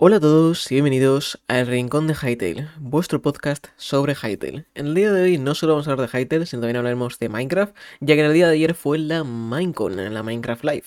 Hola a todos y bienvenidos al Rincón de Hytale, vuestro podcast sobre Hytale. En el día de hoy no solo vamos a hablar de Hytale, sino también hablaremos de Minecraft, ya que en el día de ayer fue la Minecon, la Minecraft Live.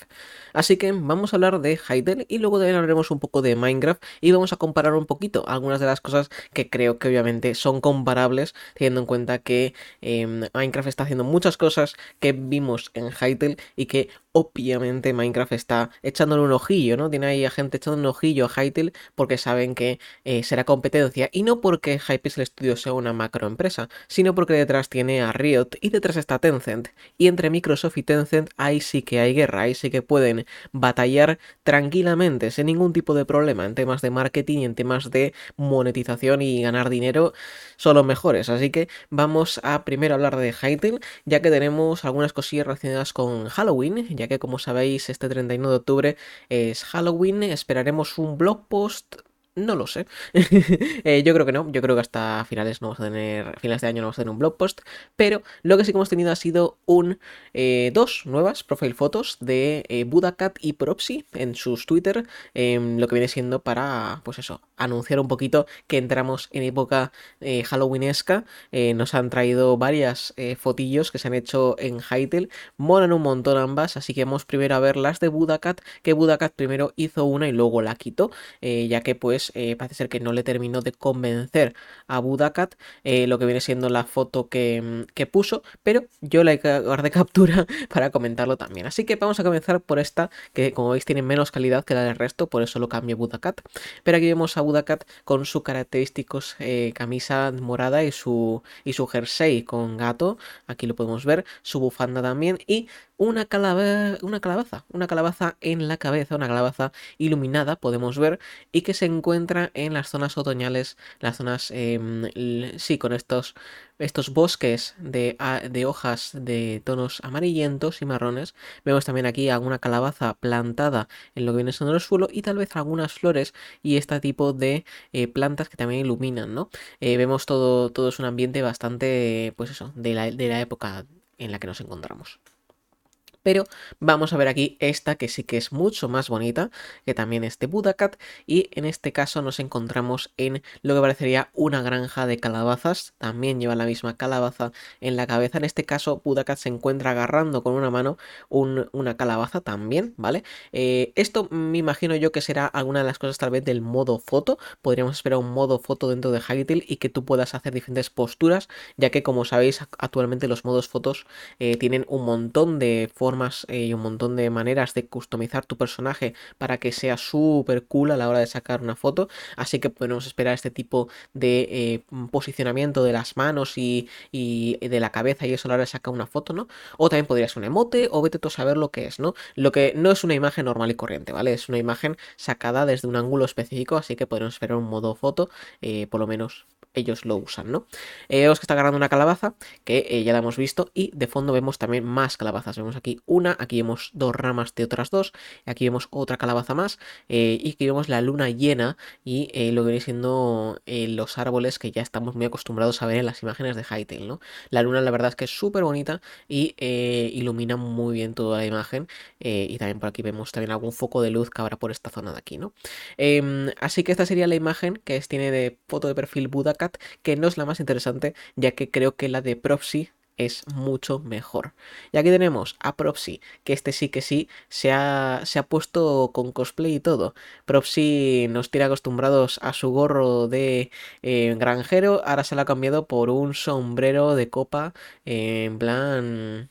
Así que vamos a hablar de Hytale y luego también hablaremos un poco de Minecraft y vamos a comparar un poquito algunas de las cosas que creo que obviamente son comparables, teniendo en cuenta que em, Minecraft está haciendo muchas cosas que vimos en Hytale y que obviamente Minecraft está echándole un ojillo, ¿no? Tiene ahí a gente echando un ojillo a Hytale porque saben que eh, será competencia y no porque Hypixel Studio sea una macroempresa, sino porque detrás tiene a Riot y detrás está Tencent. Y entre Microsoft y Tencent ahí sí que hay guerra, ahí sí que pueden batallar tranquilamente, sin ningún tipo de problema en temas de marketing y en temas de monetización y ganar dinero, son los mejores. Así que vamos a primero hablar de Hytale, ya que tenemos algunas cosillas relacionadas con Halloween, ya que como sabéis este 31 de octubre es Halloween, esperaremos un blog post no lo sé. Eh, yo creo que no. Yo creo que hasta finales no vamos a tener. Finales de año no vamos a tener un blog post. Pero lo que sí que hemos tenido ha sido un. Eh, dos nuevas profile fotos de eh, Budacat y Propsy en sus Twitter. Em, lo que viene siendo para. Pues eso. Anunciar un poquito que entramos en época Halloweenesca. nos han traído varias fotillos que se han hecho en Hytale. Molan un montón ambas. Así que vamos primero a ver las de Budacat. Que Budacat primero hizo una y luego la quitó. ya que pues pues, eh, parece ser que no le terminó de convencer a Budakat eh, lo que viene siendo la foto mm, que, puso, pero yo la guardé captura para comentarlo también. Así que vamos a comenzar por esta, que como veis tiene menos calidad que la del resto, por eso lo cambio Budakat. Pero aquí vemos a Budakat con su característicos eh, camisa morada y su, y su jersey con gato, aquí lo podemos ver, su bufanda también y una, una calabaza, una calabaza en la cabeza, una calabaza iluminada, podemos ver, y que se encuentra en las zonas otoñales, las zonas, em, sí, con estos, estos bosques de, de, hojas de tonos amarillentos y marrones. Vemos también aquí alguna calabaza plantada en lo que viene siendo el suelo y tal vez algunas flores y este tipo de eh, plantas que también iluminan, ¿no? Eh, vemos todo, todo es un ambiente bastante, pues eso, de la, de la época en la que nos encontramos. Pero vamos a ver aquí esta que sí que es mucho más bonita, que también es de Budacat, y en este caso nos encontramos en lo que parecería una granja de calabazas, también lleva la misma calabaza en la cabeza, en este caso Budacat se encuentra agarrando con una mano una calabaza también, ¿vale? Eh, esto me imagino yo que será alguna de las cosas tal vez del modo foto, podríamos esperar un modo foto dentro de Hytale y que tú puedas hacer diferentes posturas, ya que como sabéis actualmente los modos fotos eh, tienen un montón de formas eh, y un montón de maneras de customizar tu personaje para que sea súper cool a la hora de sacar una foto. Así que podemos esperar este tipo de eh, posicionamiento de las manos y, de la cabeza y eso a la hora de sacar una foto, ¿no? O también podría ser un emote o vete tú a saber lo que es, ¿no? Lo que no es una imagen normal y corriente, ¿vale? Es una imagen sacada desde un ángulo específico, así que podemos esperar un modo foto, eh, por lo menos ellos lo usan, ¿no? Eh, vemos que está agarrando una calabaza, que eh, ya la hemos visto, y de fondo vemos también más calabazas. Vemos aquí una, aquí vemos dos ramas de otras dos, aquí vemos otra calabaza más, eh, y aquí vemos la luna llena y lo que viene siendo los árboles que ya estamos muy acostumbrados a ver en las imágenes de Hytale, ¿no? La luna la verdad es que es súper bonita y ilumina muy bien toda la imagen, y también por aquí vemos también algún foco de luz que habrá por esta zona de aquí, ¿no? Em, así que esta sería la imagen que es, tiene de foto de perfil Buda que no es la más interesante, ya que creo que la de Propsy es mucho mejor. Y aquí tenemos a Propsy, que este sí que sí se ha, se ha puesto con cosplay y todo. Propsy nos tiene acostumbrados a su gorro de eh, granjero, ahora se lo ha cambiado por un sombrero de copa en plan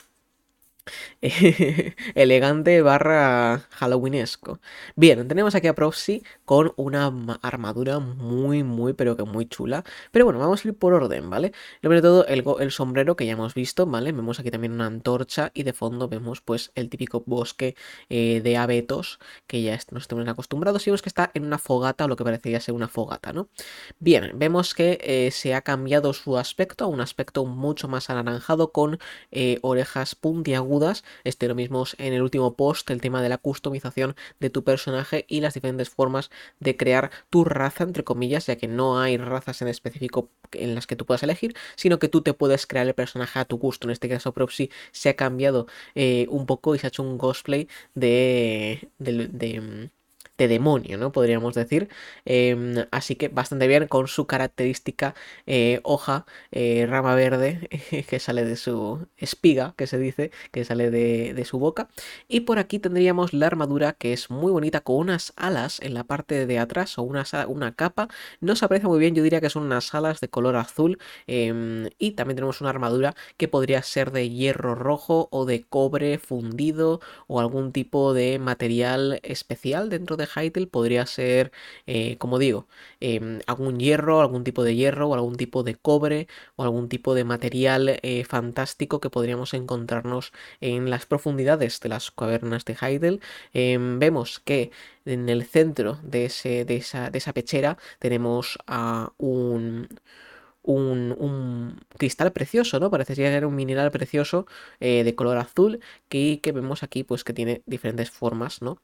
elegante barra halloweenesco. Bien, tenemos aquí a Proxy con una armadura muy, muy, pero que muy chula. Pero bueno, vamos a ir por orden, ¿vale? Lo primero de todo, el, sombrero que ya hemos visto, ¿vale? Vemos aquí también una antorcha y de fondo vemos pues el típico bosque eh, de abetos que ya nos estamos acostumbrados y vemos que está en una fogata o lo que parecería ser una fogata, ¿no? Bien, vemos que eh, se ha cambiado su aspecto a un aspecto mucho más anaranjado con eh, orejas puntiagudas este lo mismo en el último post, el tema de la customización de tu personaje y las diferentes formas de crear tu raza, entre comillas, ya que no hay razas en específico en las que tú puedas elegir, sino que tú te puedes crear el personaje a tu gusto. En este caso, Propsy se ha cambiado eh, un poco y se ha hecho un cosplay de, de de demonio, ¿no? Podríamos decir. Em, así que bastante bien con su característica eh, hoja, eh, rama verde que sale de su espiga, que se dice, que sale de, de, su boca. Y por aquí tendríamos la armadura que es muy bonita con unas alas en la parte de atrás o una, una capa. No se aprecia muy bien, yo diría que son unas alas de color azul. Em, y también tenemos una armadura que podría ser de hierro rojo o de cobre fundido o algún tipo de material especial dentro de Hytale. Podría ser, eh, como digo, em, algún hierro, algún tipo de hierro o algún tipo de cobre o algún tipo de material eh, fantástico que podríamos encontrarnos en las profundidades de las cavernas de Hytale. Em, vemos que en el centro de, esa, pechera tenemos un, cristal precioso, ¿no? Parece ser un mineral precioso eh, de color azul que, que vemos aquí, pues que tiene diferentes formas, ¿no?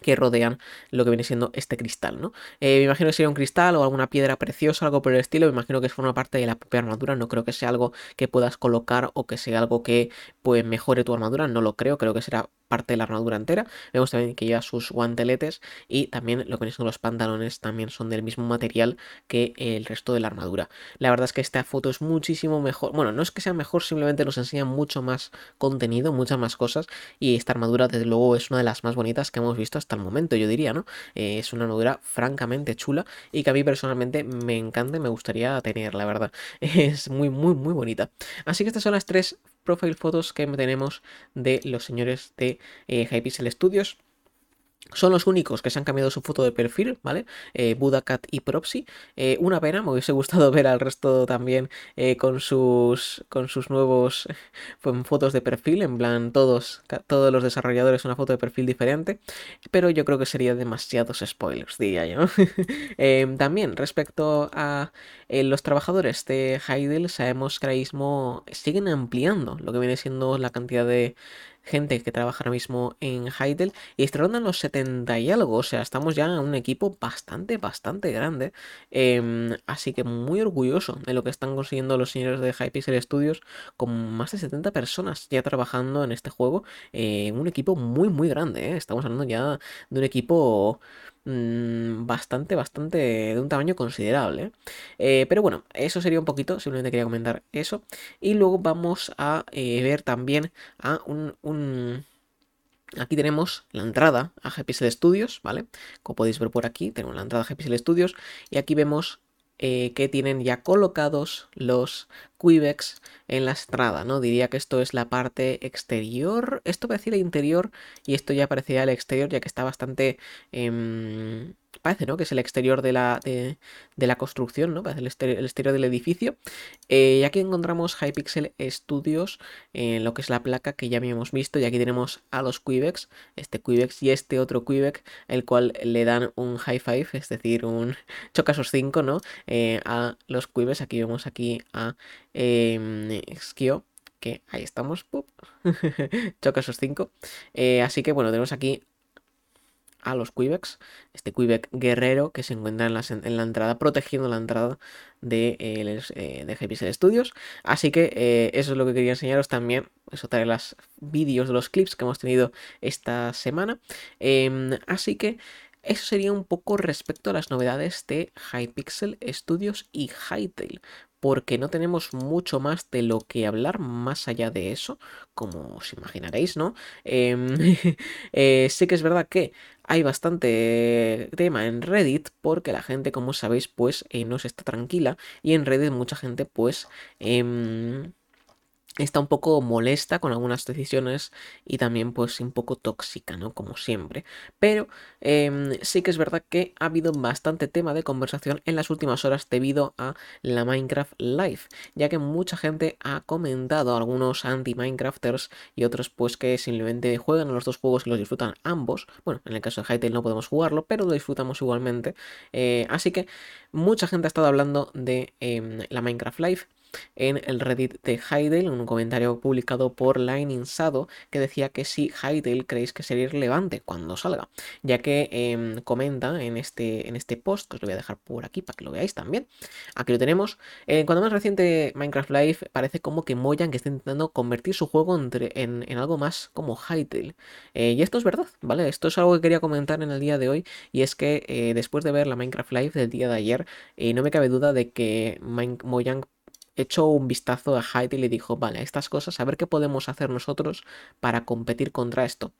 Que rodean lo que viene siendo este cristal, ¿no? Eh, me imagino que sería un cristal o alguna piedra preciosa, algo por el estilo, me imagino que forma parte de la propia armadura, no creo que sea algo que puedas colocar o que sea algo que pues mejore tu armadura, no lo creo, creo que será parte de la armadura entera. Vemos también que lleva sus guanteletes y también lo que vienen los pantalones también son del mismo material que el resto de la armadura. La verdad es que esta foto es muchísimo mejor. Bueno, no es que sea mejor, simplemente nos enseña mucho más contenido, muchas más cosas y esta armadura desde luego es una de las más bonitas que hemos visto hasta el momento, yo diría, ¿no? Eh, es una armadura francamente chula y que a mí personalmente me encanta y me gustaría tener, la verdad. Es muy, muy, muy bonita. Así que estas son las tres profile fotos que tenemos de los señores de eh, Hypixel Studios. Son los únicos que se han cambiado su foto de perfil, ¿vale? Eh, Budacat y Propsy. Eh, una pena, me hubiese gustado ver al resto también eh, con, sus, con sus nuevos fotos de perfil. En plan, todos, todos los desarrolladores una foto de perfil diferente. Pero yo creo que sería demasiados spoilers, diría yo. Em, también, respecto a los trabajadores de Heidel, sabemos que ahora siguen ampliando lo que viene siendo la cantidad de gente que trabaja ahora mismo en Heidel y este rondan los 70 y algo, o sea, estamos ya en un equipo bastante, bastante grande, em, así que muy orgulloso de lo que están consiguiendo los señores de Hypixel Studios con más de 70 personas ya trabajando en este juego, en un equipo muy, muy grande, ¿eh? estamos hablando ya de un equipo Mm, bastante, bastante de un tamaño considerable. Eh, pero bueno, eso sería un poquito, simplemente quería comentar eso. Y luego vamos a eh, ver también a un, Aquí tenemos la entrada a GPSL Studios, ¿vale? Como podéis ver por aquí, tenemos la entrada a GPSL Studios y aquí vemos eh, que tienen ya colocados los Quibex en la estrada, ¿no? Diría que esto es la parte exterior, esto parecía el interior y esto ya parecía el exterior ya que está bastante... Em, parece, ¿no? Que es el exterior de la, de, la construcción, ¿no? El, exterior, del edificio. Eh, y aquí encontramos Hypixel Studios, lo que es la placa que ya habíamos visto. Y aquí tenemos a los Quibex, este Quibex y este otro Quibex, el cual le dan un high five, es decir, un chocasos 5, ¿no? Eh, a los Quibex. Aquí vemos aquí a eh, que ahí estamos, choca esos 5. Eh, así que bueno, tenemos aquí a los Quibex, este Quebec guerrero que se encuentra en la, entrada, protegiendo la entrada de, eh, de Studios. Así que eh, eso es lo que quería enseñaros también, eso trae los vídeos de los clips que hemos tenido esta semana. Em, así que eso sería un poco respecto a las novedades de Hypixel Studios y Hytale porque no tenemos mucho más de lo que hablar más allá de eso, como os imaginaréis, ¿no? Em, eh, sí que es verdad que hay bastante tema en Reddit porque la gente, como sabéis, pues eh, no se está tranquila y en Reddit mucha gente pues... Está un poco molesta con algunas decisiones y también pues un poco tóxica, ¿no? Como siempre. Pero em, sí que es verdad que ha habido bastante tema de conversación en las últimas horas debido a la Minecraft Live, ya que mucha gente ha comentado, algunos anti-Minecrafters y otros pues que simplemente juegan a los dos juegos y los disfrutan ambos. Bueno, en el caso de Hytale no podemos jugarlo, pero lo disfrutamos igualmente. Eh, así que mucha gente ha estado hablando de em, la Minecraft Live en el Reddit de Hytale, un comentario publicado por Lightning Sado que decía que si Hytale creéis que sería relevante cuando salga, ya que em, comenta en este, en este post, que os lo voy a dejar por aquí para que lo veáis también. Aquí lo tenemos. Eh, cuando más reciente Minecraft Live parece como que Mojang está intentando convertir su juego en, algo más como Hytale. Eh, y esto es verdad, ¿vale? Esto es algo que quería comentar en el día de hoy y es que eh, después de ver la Minecraft Live del día de ayer, no me cabe duda de que Mojang echó un vistazo a Hytale y dijo, vale, estas cosas, a ver qué podemos hacer nosotros para competir contra esto.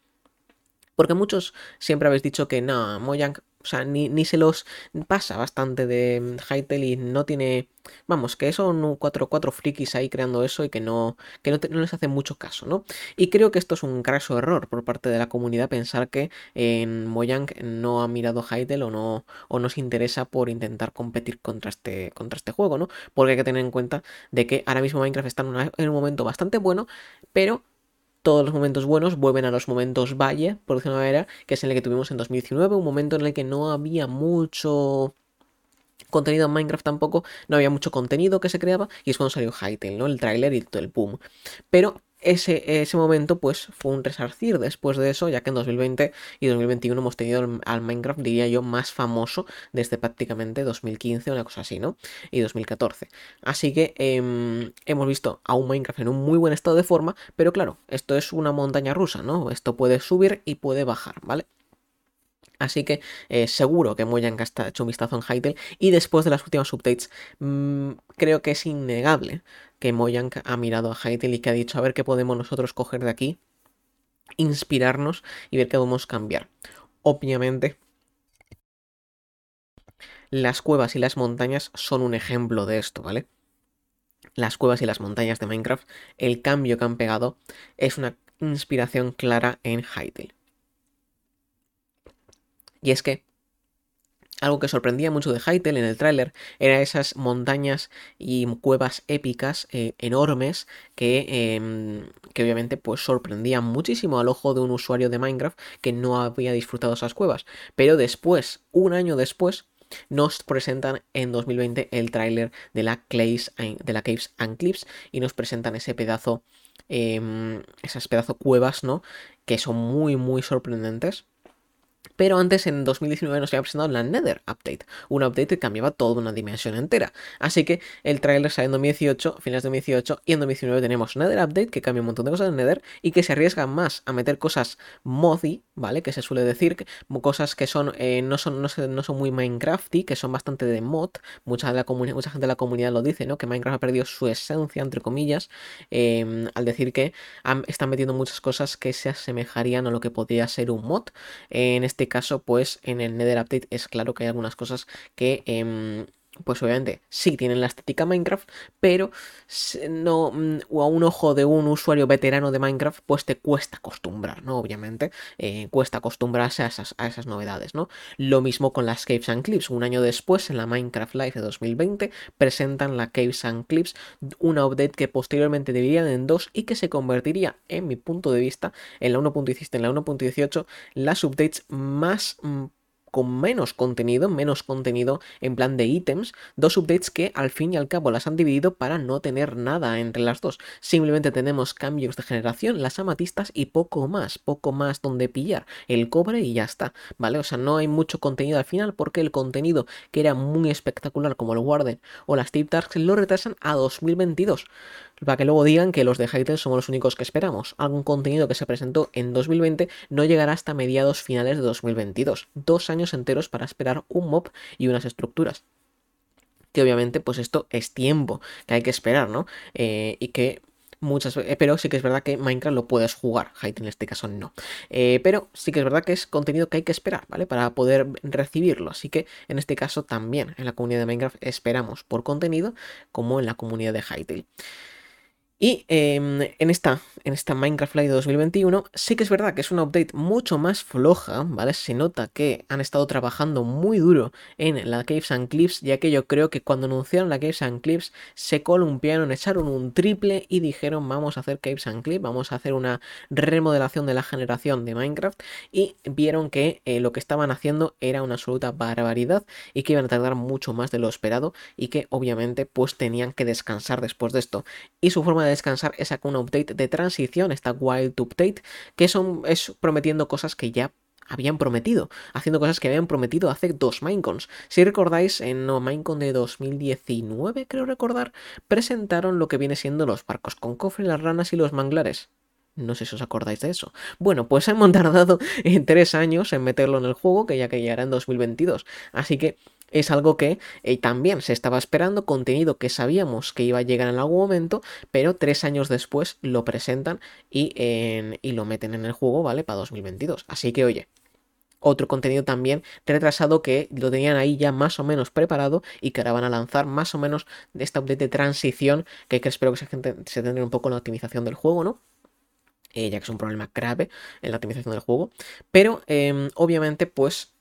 Porque muchos siempre habéis dicho que no, Mojang o sea, ni, se los pasa bastante de Hytale y no tiene. Vamos, que son cuatro, cuatro frikis ahí creando eso y que no, que no, les hace mucho caso, ¿no? Y creo que esto es un graso error por parte de la comunidad pensar que en Mojang no ha mirado Hytale o no, o no se interesa por intentar competir contra este, contra este juego, ¿no? Porque hay que tener en cuenta de que ahora mismo Minecraft está en un momento bastante bueno, pero todos los momentos buenos vuelven a los momentos valle, por decirlo de manera, que es el que tuvimos en 2019, un momento en el que no había mucho contenido en Minecraft tampoco, no había mucho contenido que se creaba, y es cuando salió Hytale, ¿no? El tráiler y todo el boom. Pero ese, ese momento pues fue un resarcir después de eso, ya que en 2020 y 2021 hemos tenido al Minecraft, diría yo, más famoso desde prácticamente 2015, una cosa así, ¿no? Y 2014. Así que em, hemos visto a un Minecraft en un muy buen estado de forma, pero claro, esto es una montaña rusa, ¿no? Esto puede subir y puede bajar, ¿vale? Así que eh, seguro que Mojang ha hecho un vistazo en Hytale y después de las últimas updates mm, creo que es innegable que Mojang ha mirado a Hytale y que ha dicho a ver qué podemos nosotros coger de aquí, inspirarnos y ver qué podemos cambiar. Obviamente las cuevas y las montañas son un ejemplo de esto, ¿vale? Las cuevas y las montañas de Minecraft, el cambio que han pegado es una inspiración clara en Hytale. Y es que algo que sorprendía mucho de Hytale en el tráiler era esas montañas y cuevas épicas eh, enormes que, em, que, obviamente pues sorprendían muchísimo al ojo de un usuario de Minecraft que no había disfrutado esas cuevas. Pero después, un año después, nos presentan en 2020 el tráiler de la de la Caves and Cliffs y nos presentan ese pedazo, em, esas pedazo cuevas, ¿no? Que son muy, muy sorprendentes. Pero antes, en 2019, nos había presentado la Nether Update, un update que cambiaba toda una dimensión entera. Así que el trailer sale en 2018, finales de 2018, y en 2019 tenemos Nether Update, que cambia un montón de cosas en Nether, y que se arriesga más a meter cosas modi, ¿vale? Que se suele decir, cosas que son, eh, no, son, no, son muy Minecrafty, que son bastante de mod. Mucha, de la mucha gente de la comunidad lo dice, ¿no? Que Minecraft ha perdido su esencia, entre comillas, em, al decir que están metiendo muchas cosas que se asemejarían a lo que podría ser un mod. En este caso, pues en el Nether Update es claro que hay algunas cosas que em, pues obviamente sí tienen la estética Minecraft, pero no mm, a un ojo de un usuario veterano de Minecraft, pues te cuesta acostumbrar, ¿no? Obviamente, eh, cuesta acostumbrarse a esas, a esas, novedades, ¿no? Lo mismo con las Caves and Clips. Un año después, en la Minecraft Live de 2020, presentan la Caves and Clips, una update que posteriormente dividirían en dos y que se convertiría, en mi punto de vista, en la 1.17, en la 1.18, las updates más mm, con menos contenido, menos contenido en plan de ítems, dos updates que al fin y al cabo las han dividido para no tener nada entre las dos. Simplemente tenemos cambios de generación, las amatistas y poco más, poco más donde pillar el cobre y ya está, ¿vale? O sea, no hay mucho contenido al final porque el contenido que era muy espectacular como el Warden o las Tip Darks lo retrasan a 2022 para que luego digan que los de Hytale somos los únicos que esperamos. Algún contenido que se presentó en 2020 no llegará hasta mediados finales de 2022. Dos años enteros para esperar un mob y unas estructuras. Que obviamente, pues esto es tiempo que hay que esperar, ¿no? Eh, y que muchas veces, pero sí que es verdad que Minecraft lo puedes jugar, Hytale en este caso no. Eh, pero sí que es verdad que es contenido que hay que esperar, ¿vale? Para poder recibirlo. Así que en este caso también en la comunidad de Minecraft esperamos por contenido como en la comunidad de Hytale. Y em, en esta en esta Minecraft Live de 2021. Sí que es verdad que es una update mucho más floja, ¿vale? Se nota que han estado trabajando muy duro en la Caves and Cliffs, ya que yo creo que cuando anunciaron la Caves and Cliffs se columpiaron, echaron un triple y dijeron vamos a hacer Caves and Cliffs, vamos a hacer una remodelación de la generación de Minecraft y vieron que eh, lo que estaban haciendo era una absoluta barbaridad y que iban a tardar mucho más de lo esperado y que obviamente pues tenían que descansar después de esto. Y su forma de descansar es con un update de transición, esta Wild Update, que son, es prometiendo cosas que ya habían prometido, haciendo cosas que habían prometido hace dos Minecons. Si recordáis, en no, Minecon de 2019, creo recordar, presentaron lo que viene siendo los barcos con cofre, las ranas y los manglares. No sé si os acordáis de eso. Bueno, pues hemos tardado en tres años en meterlo en el juego, que ya que llegará en 2022. Así que es algo que eh, también se estaba esperando, contenido que sabíamos que iba a llegar en algún momento, pero tres años después lo presentan y, y lo meten en el juego, ¿vale? Para 2022. Así que, oye, otro contenido también retrasado que lo tenían ahí ya más o menos preparado y que ahora van a lanzar más o menos de esta update de transición que, espero que se, se tendrá un poco en la optimización del juego, ¿no? Eh, ya que es un problema grave en la optimización del juego. Pero em, obviamente, pues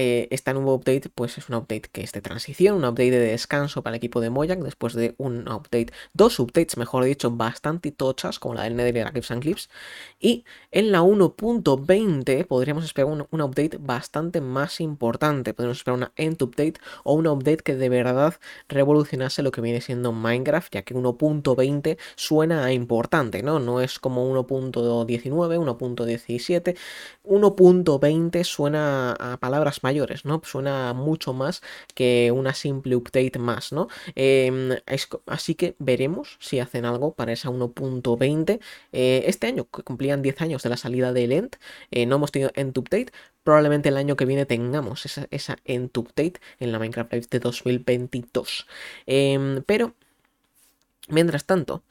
eh, esta nuevo update, pues es un update que es de transición, un update de descanso para el equipo de Mojang, después de un update, dos updates, mejor dicho, bastante tochas, como la del Nether y la Clips and Clips. Y en la 1.20 podríamos esperar un, update bastante más importante. Podríamos esperar una end update o un update que de verdad revolucionase lo que viene siendo Minecraft, ya que 1.20 suena a importante, ¿no? No es como 1.19, 1.17. 1.20 suena a palabras mayores, ¿no? Suena mucho más que una simple update más, ¿no? Em, así que veremos si hacen algo para esa 1.20. Eh, este año, que cumplían 10 años de la salida del End, eh, no hemos tenido End Update. Probablemente el año que viene tengamos esa, esa End Update en la Minecraft Live de 2022. Em, pero, mientras tanto,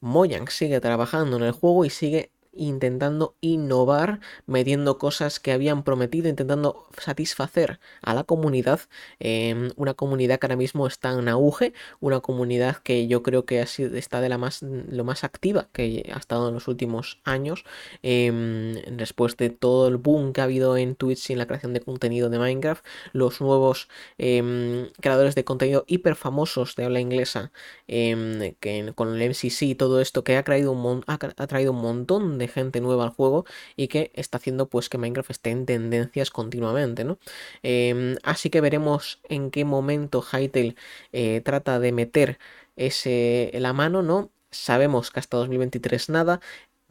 Mojang sigue trabajando en el juego y sigue intentando innovar, metiendo cosas que habían prometido, intentando satisfacer a la comunidad. Em, una comunidad que ahora mismo está en auge, una comunidad que yo creo que ha sido, está de la más, lo más activa que ha estado en los últimos años. Em, después de todo el boom que ha habido en Twitch y en la creación de contenido de Minecraft, los nuevos em, creadores de contenido hiper famosos de habla inglesa, que con el MCC y todo esto, que ha traído un, ha traído un montón de gente nueva al juego y que está haciendo pues que Minecraft esté en tendencias continuamente, ¿no? Em, así que veremos en qué momento Hytale eh, trata de meter ese, la mano, ¿no? Sabemos que hasta 2023 nada.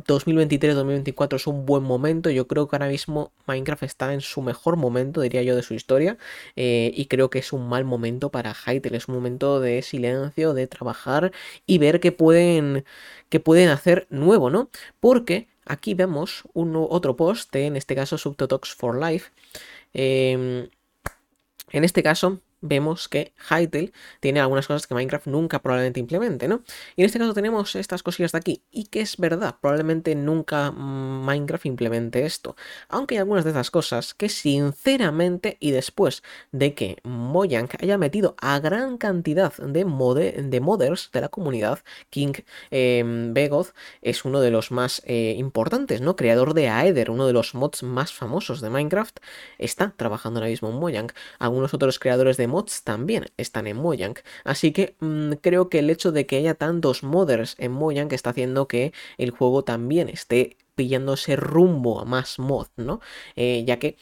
2023-2024 es un buen momento. Yo creo que ahora mismo Minecraft está en su mejor momento, diría yo, de su historia. Eh, y creo que es un mal momento para Hytale. Es un momento de silencio, de trabajar y ver qué pueden, qué pueden hacer nuevo, ¿no? Porque aquí vemos un, otro post, en este caso Subtotox for Life. Em, en este caso, vemos que Hytale tiene algunas cosas que Minecraft nunca probablemente implemente, ¿no? Y en este caso tenemos estas cosillas de aquí, y que es verdad, probablemente nunca Minecraft implemente esto, aunque hay algunas de esas cosas que sinceramente, y después de que Mojang haya metido a gran cantidad de, de modders de la comunidad, King eh, Begoth es uno de los más eh, importantes, ¿no? Creador de Aether, uno de los mods más famosos de Minecraft, está trabajando ahora mismo en Mojang. Algunos otros creadores de mods también están en Mojang. Así que mm, creo que el hecho de que haya tantos modders en Mojang está haciendo que el juego también esté pillando ese rumbo a más mod, ¿no? Eh, ya que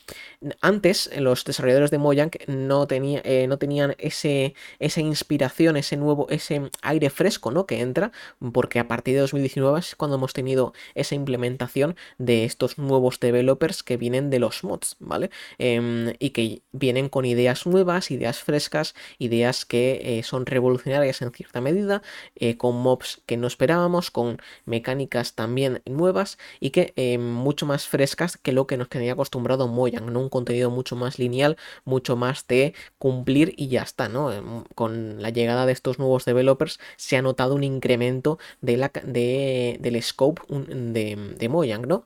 antes los desarrolladores de Mojang no, tenía, eh, no tenían ese, esa inspiración, ese nuevo, ese aire fresco, ¿no? Que entra, porque a partir de 2019 es cuando hemos tenido esa implementación de estos nuevos developers que vienen de los mods, ¿vale? Em, y que vienen con ideas nuevas, ideas frescas, ideas que eh, son revolucionarias en cierta medida, con mobs que no esperábamos, con mecánicas también nuevas y que eh, mucho más frescas que lo que nos tenía acostumbrado Mojang, ¿no? Un contenido mucho más lineal, mucho más de cumplir y ya está, ¿no? Em, con la llegada de estos nuevos developers se ha notado un incremento de la, de, del scope de, de Mojang, ¿no?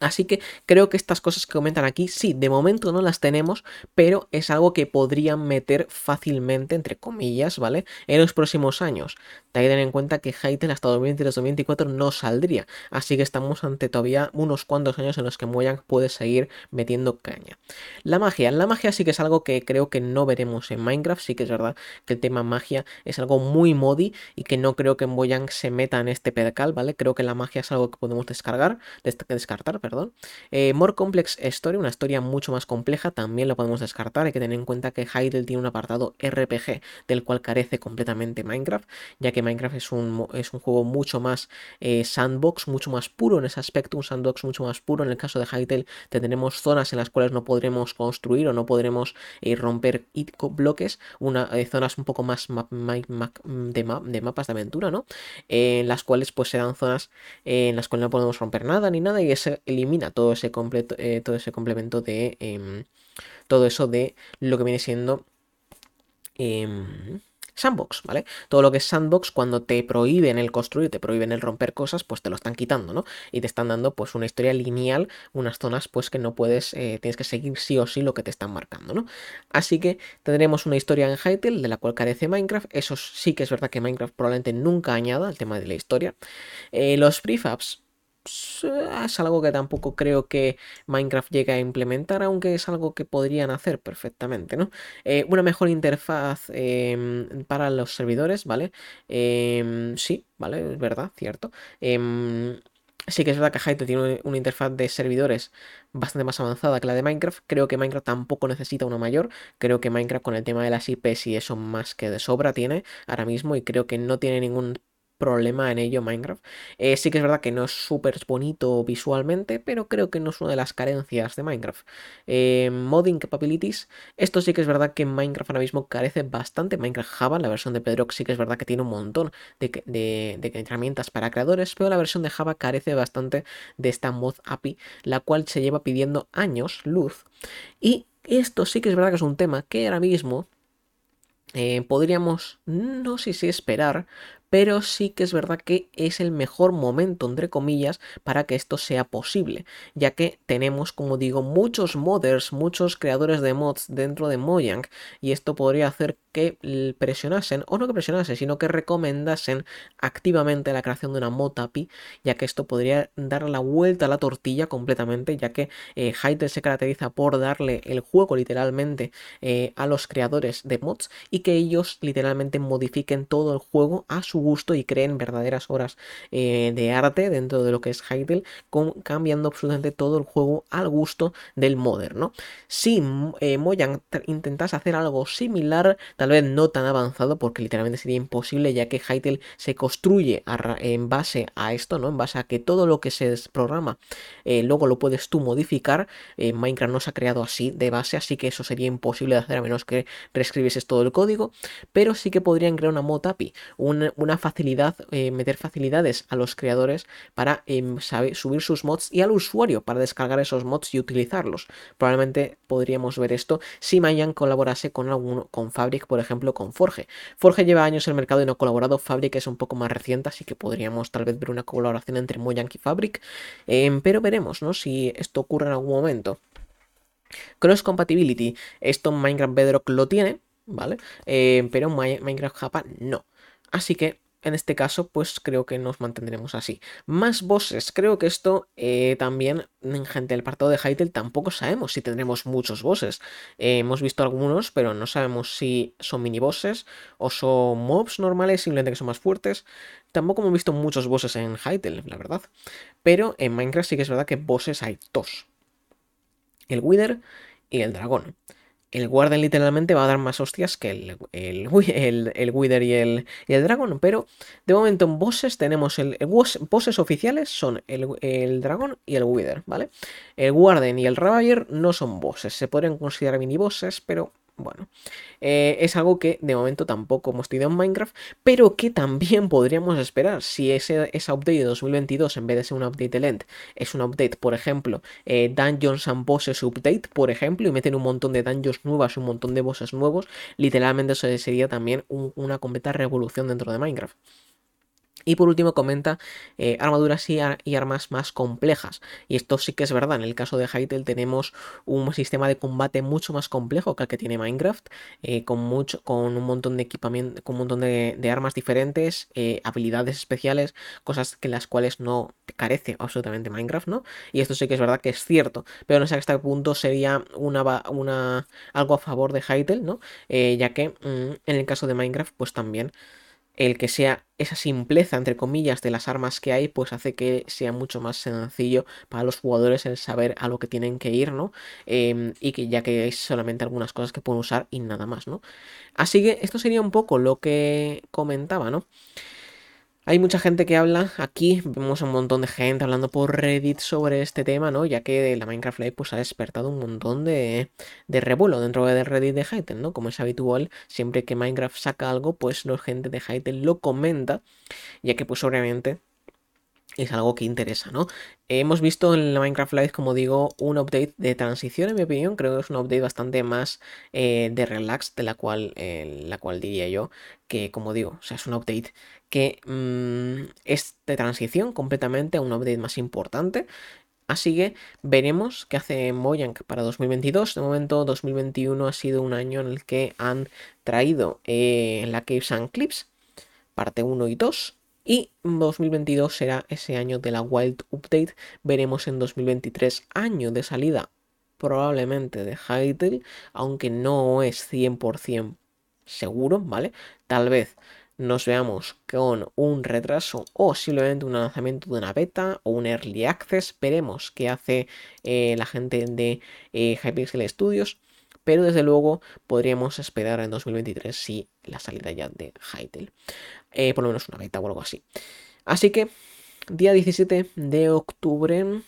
Así que creo que estas cosas que comentan aquí, sí, de momento no las tenemos, pero es algo que podrían meter fácilmente, entre comillas, ¿vale? En los próximos años. Tener en cuenta que Hytale hasta 2023-2024 no saldría, así que estamos ante todavía unos cuantos años en los que Mojang puede seguir metiendo caña. La magia, la magia sí que es algo que creo que no veremos en Minecraft, sí que es verdad que el tema magia es algo muy modi y que no creo que Mojang se meta en este pedal, ¿vale? Creo que la magia es algo que podemos descargar, descartar, perdón. Eh, More Complex Story, una historia mucho más compleja, también lo podemos descartar. Hay que tener en cuenta que Hytale tiene un apartado RPG del cual carece completamente Minecraft, ya que Minecraft es un, es un juego mucho más eh, sandbox, mucho más puro en ese aspecto, un sandbox mucho más puro. En el caso de Hytale tendremos zonas en las cuales no podremos construir o no podremos eh, romper bloques, una, zonas un poco más de, mapas de aventura, ¿no? en las cuales pues serán zonas en las cuales no podemos romper nada ni nada y se elimina todo ese, completo, eh, todo ese complemento de em, todo eso de lo que viene siendo em, sandbox, ¿vale? Todo lo que es sandbox, cuando te prohíben el construir, te prohíben el romper cosas, pues te lo están quitando, ¿no? Y te están dando pues una historia lineal, unas zonas pues que no puedes, eh, tienes que seguir sí o sí lo que te están marcando, ¿no? Así que tendremos una historia en Hytale de la cual carece Minecraft, eso sí que es verdad que Minecraft probablemente nunca añada el tema de la historia. Eh, los prefabs, es algo que tampoco creo que Minecraft llegue a implementar, aunque es algo que podrían hacer perfectamente, ¿no? Eh, una mejor interfaz em, para los servidores, ¿vale? Em, sí, ¿vale? Es verdad, cierto. Em, sí que es verdad que Hytale tiene una interfaz de servidores bastante más avanzada que la de Minecraft. Creo que Minecraft tampoco necesita una mayor. Creo que Minecraft con el tema de las IPs y eso más que de sobra tiene ahora mismo y creo que no tiene ningún problema en ello Minecraft. Eh, sí que es verdad que no es súper bonito visualmente, pero creo que no es una de las carencias de Minecraft. Eh, modding capabilities. Esto sí que es verdad que Minecraft ahora mismo carece bastante. Minecraft Java, la versión de Bedrock sí que es verdad que tiene un montón de, de herramientas para creadores, pero la versión de Java carece bastante de esta mod API, la cual se lleva pidiendo años luz. Y esto sí que es verdad que es un tema que ahora mismo eh, podríamos, no sé si esperar, pero sí que es verdad que es el mejor momento, entre comillas, para que esto sea posible, ya que tenemos, como digo, muchos modders, muchos creadores de mods dentro de Mojang, y esto podría hacer que presionasen, o no que presionasen, sino que recomendasen activamente la creación de una mod API, ya que esto podría dar la vuelta a la tortilla completamente, ya que eh, se caracteriza por darle el juego literalmente eh, a los creadores de mods y que ellos literalmente modifiquen todo el juego a su gusto y creen verdaderas horas eh, de arte dentro de lo que es Hytale, cambiando absolutamente todo el juego al gusto del modder, ¿no? Si eh, Mojang intentase hacer algo similar, tal vez no tan avanzado, porque literalmente sería imposible, ya que Hytale se construye en base a esto, ¿no? En base a que todo lo que se programa eh, luego lo puedes tú modificar. Minecraft no se ha creado así de base, así que eso sería imposible de hacer a menos que reescribieses todo el código, pero sí que podrían crear una mod API, una facilidad, eh, meter facilidades a los creadores para em, subir sus mods y al usuario para descargar esos mods y utilizarlos. Probablemente podríamos ver esto si Mayan colaborase con alguno, con Fabric, por ejemplo, con Forge. Forge lleva años en el mercado y no ha colaborado, Fabric es un poco más reciente, así que podríamos tal vez ver una colaboración entre Mojang y Fabric, em, pero veremos, ¿no? Si esto ocurre en algún momento. Cross Compatibility, esto Minecraft Bedrock lo tiene, ¿vale? Eh, pero Minecraft Java no. Así que en este caso, pues creo que nos mantendremos así. Más bosses. Creo que esto eh, también, en gente del apartado de Hytale, tampoco sabemos si tendremos muchos bosses. Eh, hemos visto algunos, pero no sabemos si son mini bosses o son mobs normales, simplemente que son más fuertes. Tampoco hemos visto muchos bosses en Hytale, la verdad. Pero en Minecraft sí que es verdad que bosses hay dos. El Wither y el dragón el Guardian literalmente va a dar más hostias que el, el, el, Wither y el, y el Dragon. Pero de momento en bosses tenemos el, bosses oficiales son el, el Dragón y el Wither, ¿vale? El Guardian y el Ravager no son bosses, se podrían considerar mini bosses, pero bueno, eh, es algo que de momento tampoco hemos tenido en Minecraft, pero que también podríamos esperar si ese, esa update de 2022, en vez de ser una update de Lent, es una update, por ejemplo, eh, Dungeons and Bosses Update, por ejemplo, y meten un montón de dungeons nuevas, un montón de bosses nuevos, literalmente eso sería también una completa revolución dentro de Minecraft. Y por último comenta eh, armaduras y, armas más complejas. Y esto sí que es verdad. En el caso de Hytale tenemos un sistema de combate mucho más complejo que el que tiene Minecraft. Eh, con, mucho, con un montón de equipamiento, con un montón de, armas diferentes, eh, habilidades especiales, cosas que las cuales no carece absolutamente Minecraft, ¿no? Y esto sí que es verdad que es cierto. Pero no sé hasta qué punto sería una, una, algo a favor de Hytale, ¿no? ya que mm, en el caso de Minecraft, pues también el que sea esa simpleza, entre comillas, de las armas que hay, pues hace que sea mucho más sencillo para los jugadores el saber a lo que tienen que ir, ¿no? Em, y que ya que hay solamente algunas cosas que pueden usar y nada más, ¿no? Así que esto sería un poco lo que comentaba, ¿no? Hay mucha gente que habla, aquí vemos un montón de gente hablando por Reddit sobre este tema, ¿no? Ya que la Minecraft Live pues ha despertado un montón de, de revuelo dentro del Reddit de Hytale, ¿no? Como es habitual, siempre que Minecraft saca algo, pues la gente de Hytale lo comenta, ya que pues obviamente es algo que interesa, ¿no? Hemos visto en la Minecraft Live, como digo, un update de transición, en mi opinión. Creo que es un update bastante más eh, de relax, de la cual, eh, la cual diría yo que, como digo, o sea, es un update que mm, es de transición completamente a un update más importante. Así que veremos qué hace Mojang para 2022. De momento, 2021 ha sido un año en el que han traído eh, la Caves and Clips, parte 1 y 2 y 2022 será ese año de la Wild Update. Veremos en 2023 año de salida probablemente de Hytale, aunque no es 100% seguro, ¿vale? Tal vez nos veamos con un retraso o simplemente un lanzamiento de una beta o un early access. Veremos qué hace eh, la gente de eh, Hypixel Studios. Pero desde luego podríamos esperar en 2023 si la salida ya de Hytale. Eh, por lo menos una beta o algo así. Así que, día 17 de octubre,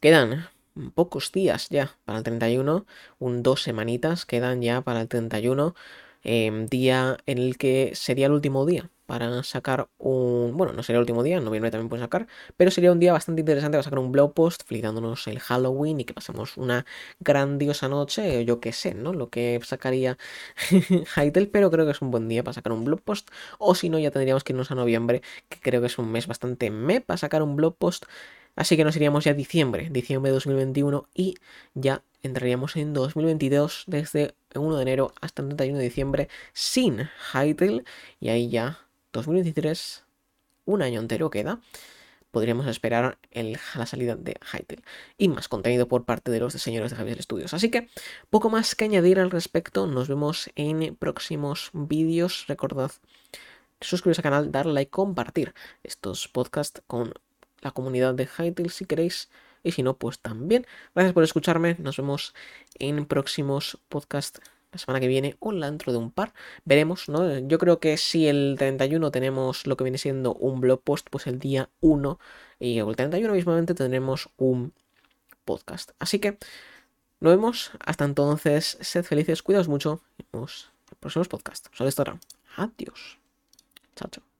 quedan pocos días ya para el 31, un dos semanitas quedan ya para el 31, em, día en el que sería el último día para sacar un... Bueno, no sería el último día, en noviembre también puede sacar, pero sería un día bastante interesante para sacar un blog post felicitándonos el Halloween y que pasemos una grandiosa noche, yo qué sé, ¿no? Lo que sacaría Hytale, pero creo que es un buen día para sacar un blog post, o si no, ya tendríamos que irnos a noviembre, que creo que es un mes bastante me para sacar un blog post. Así que nos iríamos ya diciembre, diciembre de 2021 y ya entraríamos en 2022 desde 1 de enero hasta el 31 de diciembre sin Hytale y ahí ya 2023, un año entero queda, podríamos esperar la salida de Hytale y más contenido por parte de los diseñadores de Javier Studios. Así que poco más que añadir al respecto, nos vemos en próximos vídeos. Recordad suscribiros al canal, darle like, compartir estos podcasts con la comunidad de Hytale si queréis. Y si no, pues también. Gracias por escucharme. Nos vemos en próximos podcasts la semana que viene o la dentro de un par. Veremos, ¿no? Yo creo que si el 31 tenemos lo que viene siendo un blog post, pues el día 1 y el 31 mismamente tendremos un podcast. Así que nos vemos. Hasta entonces, sed felices, cuidaos mucho. Nos vemos en próximos podcasts. Estará. Adiós. Chao, chao.